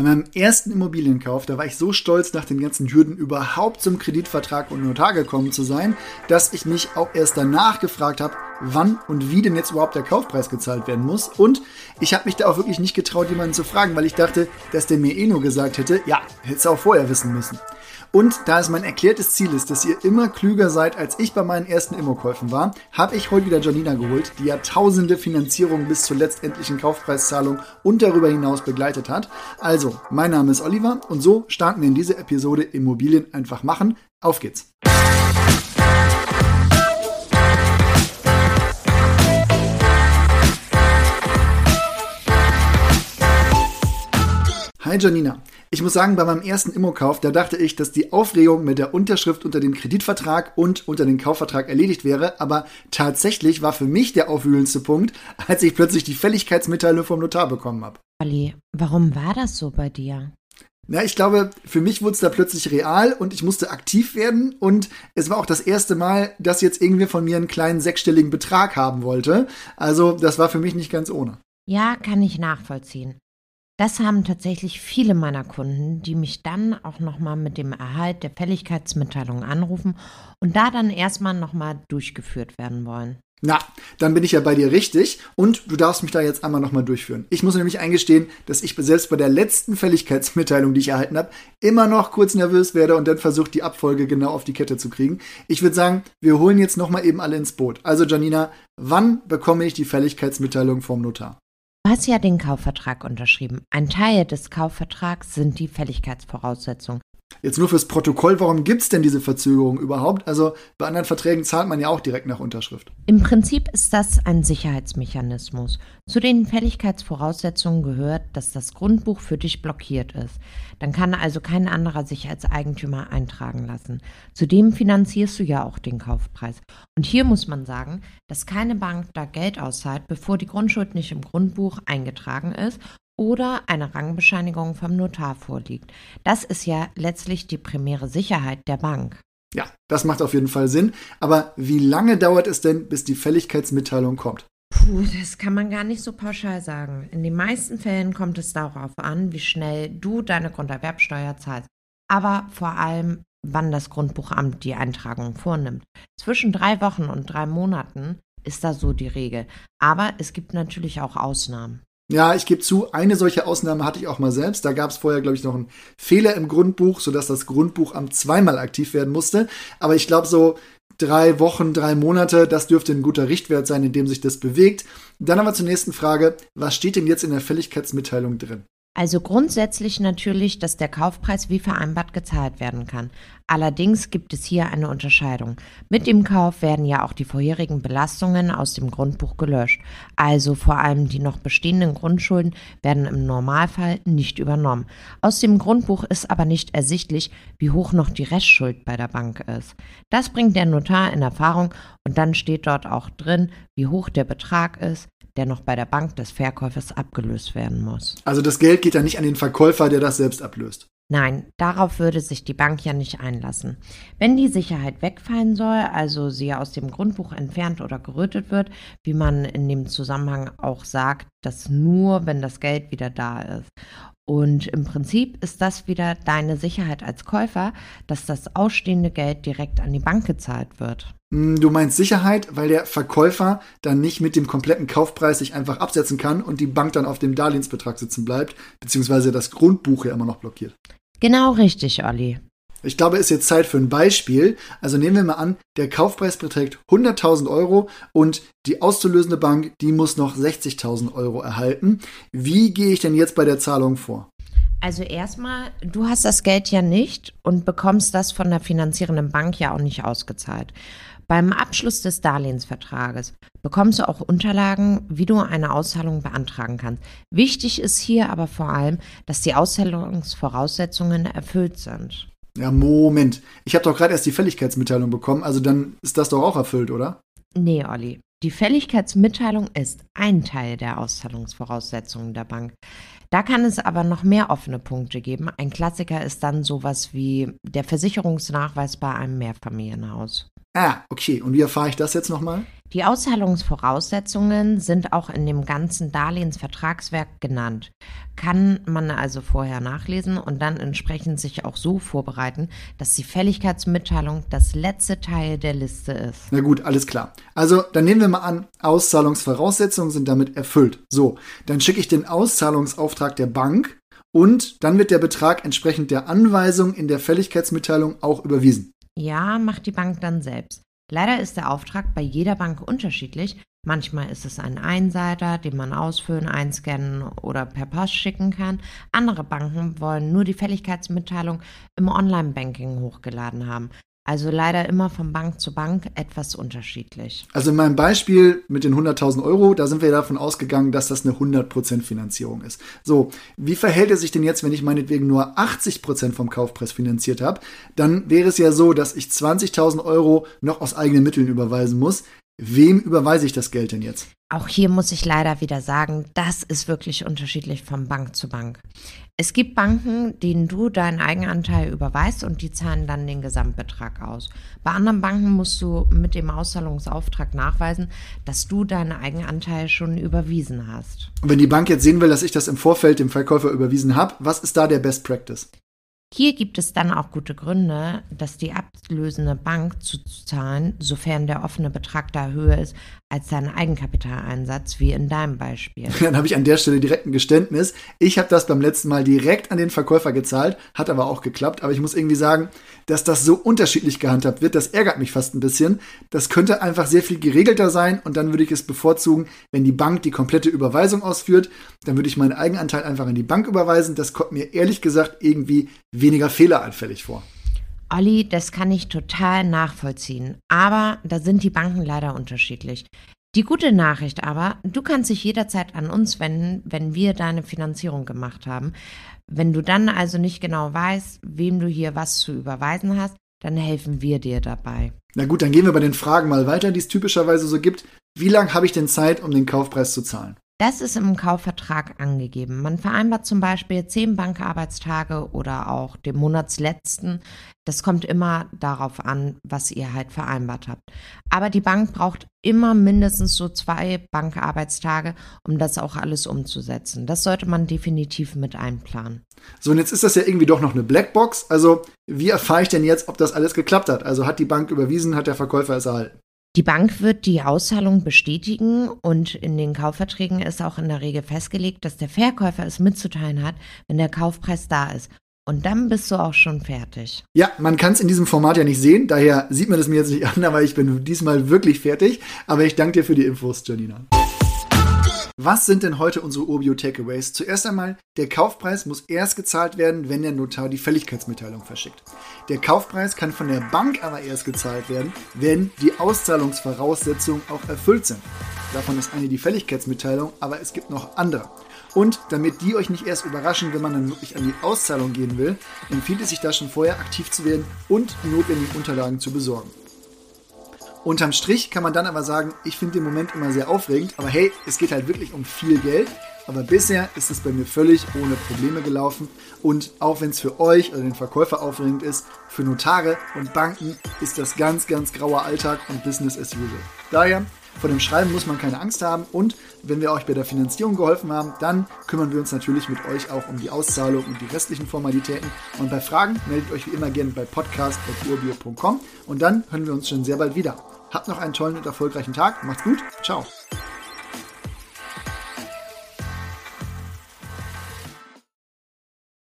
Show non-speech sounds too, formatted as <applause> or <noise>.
Bei meinem ersten Immobilienkauf, da war ich so stolz, nach den ganzen Hürden überhaupt zum Kreditvertrag und Notar gekommen zu sein, dass ich mich auch erst danach gefragt habe, wann und wie denn jetzt überhaupt der Kaufpreis gezahlt werden muss. Und ich habe mich da auch wirklich nicht getraut, jemanden zu fragen, weil ich dachte, dass der mir eh nur gesagt hätte, ja, hättest du auch vorher wissen müssen. Und da es mein erklärtes Ziel ist, dass ihr immer klüger seid, als ich bei meinen ersten Immokäufen war, habe ich heute wieder Janina geholt, die Jahrtausende Finanzierung bis zur letztendlichen Kaufpreiszahlung und darüber hinaus begleitet hat. Also, mein Name ist Oliver und so starten wir in diese Episode Immobilien einfach machen. Auf geht's! Hi Janina. Ich muss sagen, bei meinem ersten Immokauf, da dachte ich, dass die Aufregung mit der Unterschrift unter dem Kreditvertrag und unter dem Kaufvertrag erledigt wäre, aber tatsächlich war für mich der aufwühlendste Punkt, als ich plötzlich die Fälligkeitsmitteilung vom Notar bekommen habe. Olli, warum war das so bei dir? Na, ich glaube, für mich wurde es da plötzlich real und ich musste aktiv werden und es war auch das erste Mal, dass jetzt irgendwie von mir einen kleinen sechsstelligen Betrag haben wollte. Also, das war für mich nicht ganz ohne. Ja, kann ich nachvollziehen. Das haben tatsächlich viele meiner Kunden, die mich dann auch nochmal mit dem Erhalt der Fälligkeitsmitteilung anrufen und da dann erstmal nochmal durchgeführt werden wollen. Na, dann bin ich ja bei dir richtig und du darfst mich da jetzt einmal nochmal durchführen. Ich muss nämlich eingestehen, dass ich selbst bei der letzten Fälligkeitsmitteilung, die ich erhalten habe, immer noch kurz nervös werde und dann versuche, die Abfolge genau auf die Kette zu kriegen. Ich würde sagen, wir holen jetzt nochmal eben alle ins Boot. Also Janina, wann bekomme ich die Fälligkeitsmitteilung vom Notar? Du hast ja den Kaufvertrag unterschrieben. Ein Teil des Kaufvertrags sind die Fälligkeitsvoraussetzungen. Jetzt nur fürs Protokoll, warum gibt es denn diese Verzögerung überhaupt? Also bei anderen Verträgen zahlt man ja auch direkt nach Unterschrift. Im Prinzip ist das ein Sicherheitsmechanismus. Zu den Fälligkeitsvoraussetzungen gehört, dass das Grundbuch für dich blockiert ist. Dann kann also kein anderer sich als Eigentümer eintragen lassen. Zudem finanzierst du ja auch den Kaufpreis. Und hier muss man sagen, dass keine Bank da Geld auszahlt, bevor die Grundschuld nicht im Grundbuch eingetragen ist oder eine Rangbescheinigung vom Notar vorliegt. Das ist ja letztlich die primäre Sicherheit der Bank. Ja, das macht auf jeden Fall Sinn. Aber wie lange dauert es denn, bis die Fälligkeitsmitteilung kommt? Puh, das kann man gar nicht so pauschal sagen. In den meisten Fällen kommt es darauf an, wie schnell du deine Grunderwerbsteuer zahlst. Aber vor allem, wann das Grundbuchamt die Eintragung vornimmt. Zwischen drei Wochen und drei Monaten ist da so die Regel. Aber es gibt natürlich auch Ausnahmen. Ja, ich gebe zu, eine solche Ausnahme hatte ich auch mal selbst. Da gab es vorher, glaube ich, noch einen Fehler im Grundbuch, sodass das Grundbuchamt zweimal aktiv werden musste. Aber ich glaube, so drei Wochen, drei Monate, das dürfte ein guter Richtwert sein, in dem sich das bewegt. Dann haben wir zur nächsten Frage. Was steht denn jetzt in der Fälligkeitsmitteilung drin? Also grundsätzlich natürlich, dass der Kaufpreis wie vereinbart gezahlt werden kann. Allerdings gibt es hier eine Unterscheidung. Mit dem Kauf werden ja auch die vorherigen Belastungen aus dem Grundbuch gelöscht. Also vor allem die noch bestehenden Grundschulden werden im Normalfall nicht übernommen. Aus dem Grundbuch ist aber nicht ersichtlich, wie hoch noch die Restschuld bei der Bank ist. Das bringt der Notar in Erfahrung und dann steht dort auch drin, wie hoch der Betrag ist, der noch bei der Bank des Verkäufers abgelöst werden muss. Also das Geld geht ja nicht an den Verkäufer, der das selbst ablöst. Nein, darauf würde sich die Bank ja nicht einlassen. Wenn die Sicherheit wegfallen soll, also sie aus dem Grundbuch entfernt oder gerötet wird, wie man in dem Zusammenhang auch sagt, dass nur, wenn das Geld wieder da ist. Und im Prinzip ist das wieder deine Sicherheit als Käufer, dass das ausstehende Geld direkt an die Bank gezahlt wird. Hm, du meinst Sicherheit, weil der Verkäufer dann nicht mit dem kompletten Kaufpreis sich einfach absetzen kann und die Bank dann auf dem Darlehensbetrag sitzen bleibt, beziehungsweise das Grundbuch ja immer noch blockiert. Genau richtig, Olli. Ich glaube, es ist jetzt Zeit für ein Beispiel. Also nehmen wir mal an, der Kaufpreis beträgt 100.000 Euro und die auszulösende Bank, die muss noch 60.000 Euro erhalten. Wie gehe ich denn jetzt bei der Zahlung vor? Also erstmal, du hast das Geld ja nicht und bekommst das von der finanzierenden Bank ja auch nicht ausgezahlt. Beim Abschluss des Darlehensvertrages bekommst du auch Unterlagen, wie du eine Auszahlung beantragen kannst. Wichtig ist hier aber vor allem, dass die Auszahlungsvoraussetzungen erfüllt sind. Ja, Moment. Ich habe doch gerade erst die Fälligkeitsmitteilung bekommen, also dann ist das doch auch erfüllt, oder? Nee, Olli. Die Fälligkeitsmitteilung ist ein Teil der Auszahlungsvoraussetzungen der Bank. Da kann es aber noch mehr offene Punkte geben. Ein Klassiker ist dann sowas wie der Versicherungsnachweis bei einem Mehrfamilienhaus. Ah, okay. Und wie erfahre ich das jetzt nochmal? Die Auszahlungsvoraussetzungen sind auch in dem ganzen Darlehensvertragswerk genannt. Kann man also vorher nachlesen und dann entsprechend sich auch so vorbereiten, dass die Fälligkeitsmitteilung das letzte Teil der Liste ist. Na gut, alles klar. Also dann nehmen wir mal an, Auszahlungsvoraussetzungen sind damit erfüllt. So, dann schicke ich den Auszahlungsauftrag der Bank und dann wird der Betrag entsprechend der Anweisung in der Fälligkeitsmitteilung auch überwiesen. Ja, macht die Bank dann selbst. Leider ist der Auftrag bei jeder Bank unterschiedlich. Manchmal ist es ein Einseiter, den man ausfüllen, einscannen oder per Post schicken kann. Andere Banken wollen nur die Fälligkeitsmitteilung im Online-Banking hochgeladen haben. Also leider immer von Bank zu Bank etwas unterschiedlich. Also in meinem Beispiel mit den 100.000 Euro, da sind wir davon ausgegangen, dass das eine 100% Finanzierung ist. So, wie verhält es sich denn jetzt, wenn ich meinetwegen nur 80% vom Kaufpreis finanziert habe? Dann wäre es ja so, dass ich 20.000 Euro noch aus eigenen Mitteln überweisen muss. Wem überweise ich das Geld denn jetzt? Auch hier muss ich leider wieder sagen, das ist wirklich unterschiedlich von Bank zu Bank. Es gibt Banken, denen du deinen Eigenanteil überweist und die zahlen dann den Gesamtbetrag aus. Bei anderen Banken musst du mit dem Auszahlungsauftrag nachweisen, dass du deinen Eigenanteil schon überwiesen hast. Und wenn die Bank jetzt sehen will, dass ich das im Vorfeld dem Verkäufer überwiesen habe, was ist da der Best Practice? Hier gibt es dann auch gute Gründe, dass die ablösende Bank zu zahlen, sofern der offene Betrag da höher ist als dein Eigenkapitaleinsatz, wie in deinem Beispiel. <laughs> Dann habe ich an der Stelle direkt ein Geständnis. Ich habe das beim letzten Mal direkt an den Verkäufer gezahlt, hat aber auch geklappt. Aber ich muss irgendwie sagen, dass das so unterschiedlich gehandhabt wird, das ärgert mich fast ein bisschen. Das könnte einfach sehr viel geregelter sein und dann würde ich es bevorzugen, wenn die Bank die komplette Überweisung ausführt. Dann würde ich meinen Eigenanteil einfach in die Bank überweisen. Das kommt mir ehrlich gesagt irgendwie weniger fehleranfällig vor. Olli, das kann ich total nachvollziehen. Aber da sind die Banken leider unterschiedlich. Die gute Nachricht aber, du kannst dich jederzeit an uns wenden, wenn wir deine Finanzierung gemacht haben. Wenn du dann also nicht genau weißt, wem du hier was zu überweisen hast, dann helfen wir dir dabei. Na gut, dann gehen wir bei den Fragen mal weiter, die es typischerweise so gibt. Wie lange habe ich denn Zeit, um den Kaufpreis zu zahlen? Das ist im Kaufvertrag angegeben. Man vereinbart zum Beispiel zehn Bankarbeitstage oder auch den Monatsletzten. Das kommt immer darauf an, was ihr halt vereinbart habt. Aber die Bank braucht immer mindestens so zwei Bankarbeitstage, um das auch alles umzusetzen. Das sollte man definitiv mit einplanen. So, und jetzt ist das ja irgendwie doch noch eine Blackbox. Also, wie erfahre ich denn jetzt, ob das alles geklappt hat? Also, hat die Bank überwiesen, hat der Verkäufer es erhalten? Die Bank wird die Auszahlung bestätigen und in den Kaufverträgen ist auch in der Regel festgelegt, dass der Verkäufer es mitzuteilen hat, wenn der Kaufpreis da ist. Und dann bist du auch schon fertig. Ja, man kann es in diesem Format ja nicht sehen, daher sieht man es mir jetzt nicht an, aber ich bin diesmal wirklich fertig. Aber ich danke dir für die Infos, Janina. Was sind denn heute unsere Urbio Takeaways? Zuerst einmal, der Kaufpreis muss erst gezahlt werden, wenn der Notar die Fälligkeitsmitteilung verschickt. Der Kaufpreis kann von der Bank aber erst gezahlt werden, wenn die Auszahlungsvoraussetzungen auch erfüllt sind. Davon ist eine die Fälligkeitsmitteilung, aber es gibt noch andere. Und damit die euch nicht erst überraschen, wenn man dann wirklich an die Auszahlung gehen will, empfiehlt es sich da schon vorher aktiv zu werden und die notwendigen Unterlagen zu besorgen. Unterm Strich kann man dann aber sagen, ich finde den Moment immer sehr aufregend, aber hey, es geht halt wirklich um viel Geld. Aber bisher ist es bei mir völlig ohne Probleme gelaufen. Und auch wenn es für euch oder den Verkäufer aufregend ist, für Notare und Banken ist das ganz, ganz grauer Alltag und Business as usual. Daher, vor dem Schreiben muss man keine Angst haben. Und wenn wir euch bei der Finanzierung geholfen haben, dann kümmern wir uns natürlich mit euch auch um die Auszahlung und die restlichen Formalitäten. Und bei Fragen meldet euch wie immer gerne bei podcast.urbio.com und dann hören wir uns schon sehr bald wieder. Habt noch einen tollen und erfolgreichen Tag. Macht's gut. Ciao.